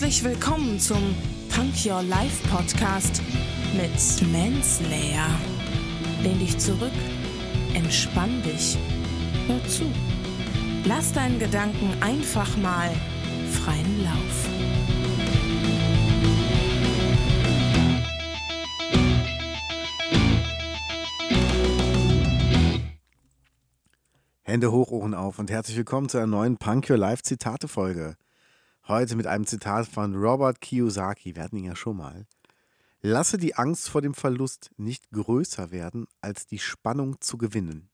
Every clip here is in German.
Herzlich willkommen zum Punk Your Life Podcast mit Manslayer. Lehn dich zurück, entspann dich, hör zu. Lass deinen Gedanken einfach mal freien Lauf. Hände hoch, Ohren auf und herzlich willkommen zu einer neuen Punk Your Life Zitate Folge. Heute mit einem Zitat von Robert Kiyosaki. Wir hatten ihn ja schon mal. Lasse die Angst vor dem Verlust nicht größer werden, als die Spannung zu gewinnen.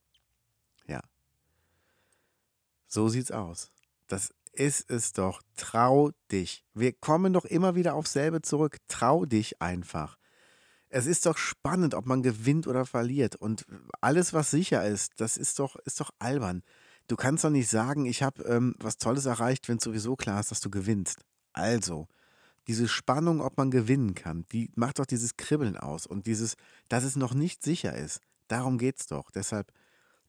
Ja. So sieht's aus. Das ist es doch. Trau dich. Wir kommen doch immer wieder auf selbe zurück. Trau dich einfach. Es ist doch spannend, ob man gewinnt oder verliert. Und alles, was sicher ist, das ist doch, ist doch albern. Du kannst doch nicht sagen, ich habe ähm, was Tolles erreicht, wenn es sowieso klar ist, dass du gewinnst. Also, diese Spannung, ob man gewinnen kann, die macht doch dieses Kribbeln aus. Und dieses, dass es noch nicht sicher ist. Darum geht es doch. Deshalb,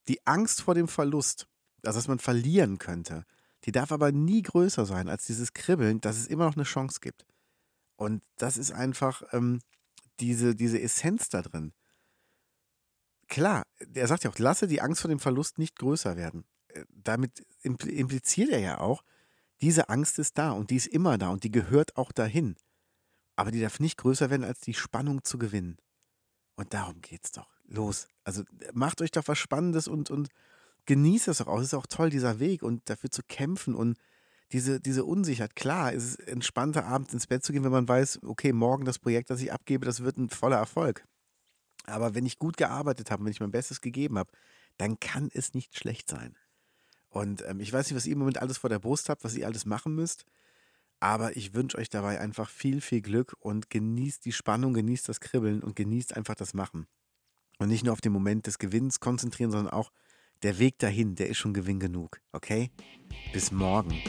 die Angst vor dem Verlust, also dass man verlieren könnte, die darf aber nie größer sein als dieses Kribbeln, dass es immer noch eine Chance gibt. Und das ist einfach, ähm, diese, diese Essenz da drin. Klar, er sagt ja auch, lasse die Angst vor dem Verlust nicht größer werden. Äh, damit impliziert er ja auch, diese Angst ist da und die ist immer da und die gehört auch dahin. Aber die darf nicht größer werden, als die Spannung zu gewinnen. Und darum geht's doch. Los. Also macht euch doch was Spannendes und, und genießt das auch. Es ist auch toll, dieser Weg und dafür zu kämpfen und diese, diese Unsicherheit. Klar, es ist entspannter, abends ins Bett zu gehen, wenn man weiß, okay, morgen das Projekt, das ich abgebe, das wird ein voller Erfolg. Aber wenn ich gut gearbeitet habe, wenn ich mein Bestes gegeben habe, dann kann es nicht schlecht sein. Und ähm, ich weiß nicht, was ihr im Moment alles vor der Brust habt, was ihr alles machen müsst. Aber ich wünsche euch dabei einfach viel, viel Glück und genießt die Spannung, genießt das Kribbeln und genießt einfach das Machen. Und nicht nur auf den Moment des Gewinns konzentrieren, sondern auch der Weg dahin, der ist schon Gewinn genug. Okay? Bis morgen.